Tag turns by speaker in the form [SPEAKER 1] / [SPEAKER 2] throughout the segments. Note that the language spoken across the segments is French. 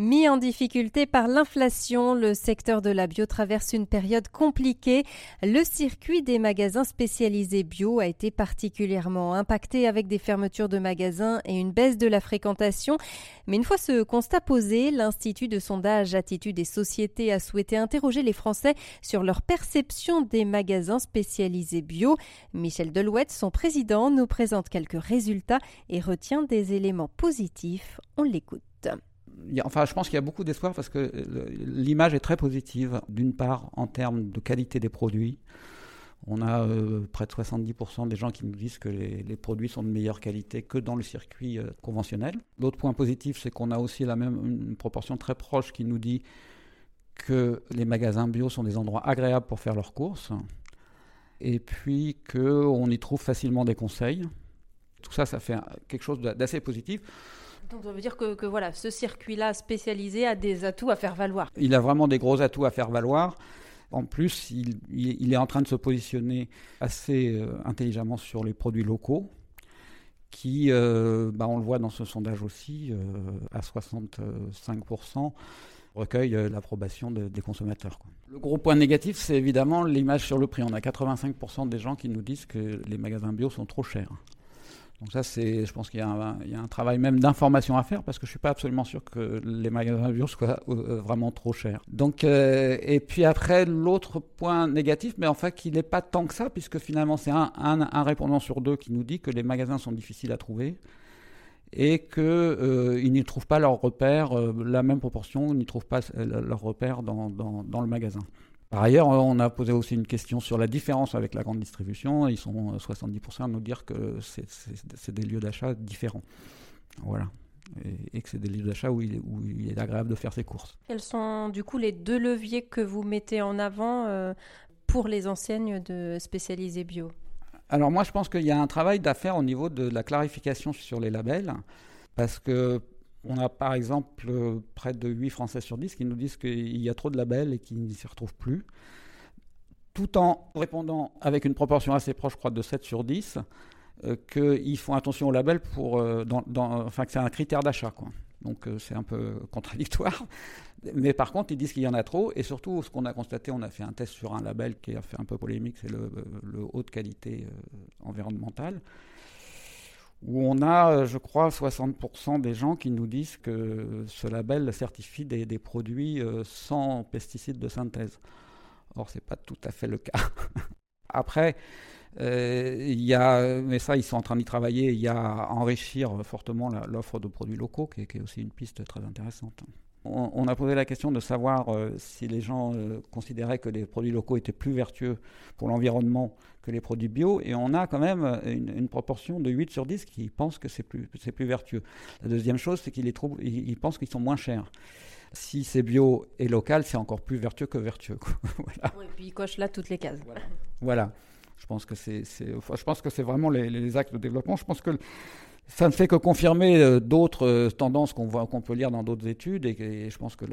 [SPEAKER 1] Mis en difficulté par l'inflation, le secteur de la bio traverse une période compliquée. Le circuit des magasins spécialisés bio a été particulièrement impacté avec des fermetures de magasins et une baisse de la fréquentation. Mais une fois ce constat posé, l'Institut de sondage Attitude et Société a souhaité interroger les Français sur leur perception des magasins spécialisés bio. Michel Delouette, son président, nous présente quelques résultats et retient des éléments positifs. On l'écoute
[SPEAKER 2] enfin, je pense qu'il y a beaucoup d'espoir parce que l'image est très positive. D'une part, en termes de qualité des produits. On a euh, près de 70% des gens qui nous disent que les, produits sont de meilleure qualité que dans le circuit euh, conventionnel. L'autre point positif, c'est qu'on a aussi la même une proportion très proche qui nous dit que les magasins bio sont des endroits agréables pour faire leurs courses et puis qu'on y trouve facilement des conseils. Tout ça, ça fait quelque chose d'assez positif.
[SPEAKER 1] Donc ça veut dire que, voilà, ce circuit-là spécialisé a des atouts à faire valoir.
[SPEAKER 2] Il a vraiment des gros atouts à faire valoir. En plus, il, est en train de se positionner assez euh, intelligemment sur les produits locaux, qui, euh, bah, on le voit dans ce sondage aussi, euh, à 65%, recueillent l'approbation des consommateurs. Le gros point négatif, c'est évidemment l'image sur le prix. On a 85% des gens qui nous disent que les magasins bio sont trop chers. Donc ça, c'est, je pense qu'il y, a un travail même d'information à faire parce que je suis pas absolument sûr que les magasins bio soient euh, vraiment trop chers. Donc, euh, et puis après, l'autre point négatif, mais en fait, qu'il n'est pas tant que ça, puisque finalement, c'est un, répondant sur deux qui nous dit que les magasins sont difficiles à trouver et qu'ils euh, n'y trouvent pas leur repère, la même proportion, n'y trouvent pas leur repère dans, dans, dans le magasin. Par ailleurs, on a posé aussi une question sur la différence avec la grande distribution. Ils sont 70% à nous dire que c'est des lieux d'achat différents. Voilà. Et, que c'est des lieux d'achat où, il, est agréable de faire ses courses.
[SPEAKER 1] Quels sont du coup les deux leviers que vous mettez en avant euh, pour les enseignes de spécialisés bio?
[SPEAKER 2] Alors moi je pense qu'il y a un travail d'affaire au niveau de la clarification sur les labels. Parce que on a par exemple euh, près de 8 Français sur 10 qui nous disent qu'il y a trop de labels et qu'ils ne s'y retrouvent plus, tout en répondant avec une proportion assez proche, je crois, de 7 sur 10, euh, qu'ils font attention aux labels pour, euh, enfin, que c'est un critère d'achat. Donc c'est un peu contradictoire. Mais par contre, ils disent qu'il y en a trop. Et surtout, ce qu'on a constaté, on a fait un test sur un label qui a fait un peu polémique, c'est le, le haute qualité environnementale où on a, euh, je crois, 60% des gens qui nous disent que ce label certifie des, produits euh, sans pesticides de synthèse. Or, ce n'est pas tout à fait le cas. Après, euh, il y a, mais ça, ils sont en train d'y travailler, il y a enrichir fortement l'offre de produits locaux, qui est aussi une piste très intéressante on, a posé la question de savoir euh, si les gens euh, considéraient que les produits locaux étaient plus vertueux pour l'environnement que les produits bio, et on a quand même une, proportion de 8 sur 10 qui pensent que c'est plus, plus vertueux. La deuxième chose, c'est qu'ils ils, pensent qu'ils sont moins chers. Si c'est bio et local, c'est encore plus vertueux que vertueux.
[SPEAKER 1] et puis ils cochent là toutes les cases.
[SPEAKER 2] Voilà. Je pense que c'est, je pense que c'est vraiment les, les, actes de développement. Je pense que ça ne fait que confirmer euh, d'autres euh, tendances qu'on qu'on peut lire dans d'autres études et, je pense que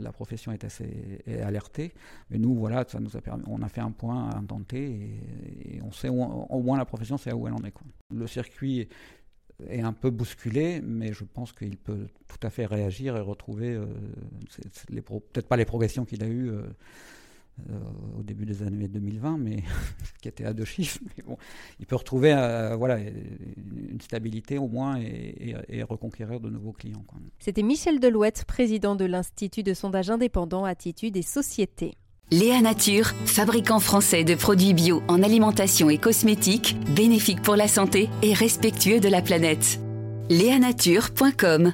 [SPEAKER 2] la, profession est assez alertée. Mais nous, voilà, ça nous a permis, on a fait un point à tenter et, on sait au moins la profession sait où elle en est. Quoi. Le circuit est un peu bousculé, mais je pense qu'il peut tout à fait réagir et retrouver, euh, peut-être pas les progressions qu'il a eues au début des années 2020, mais qui était à deux chiffres. Mais bon, il peut retrouver euh, voilà, une stabilité au moins et, reconquérir de nouveaux clients.
[SPEAKER 1] C'était Michel Delouette, président de l'Institut de sondage indépendant Attitude et Société.
[SPEAKER 3] Léa Nature, fabricant français de produits bio en alimentation et cosmétiques, bénéfiques pour la santé et respectueux de la planète. Léanature.com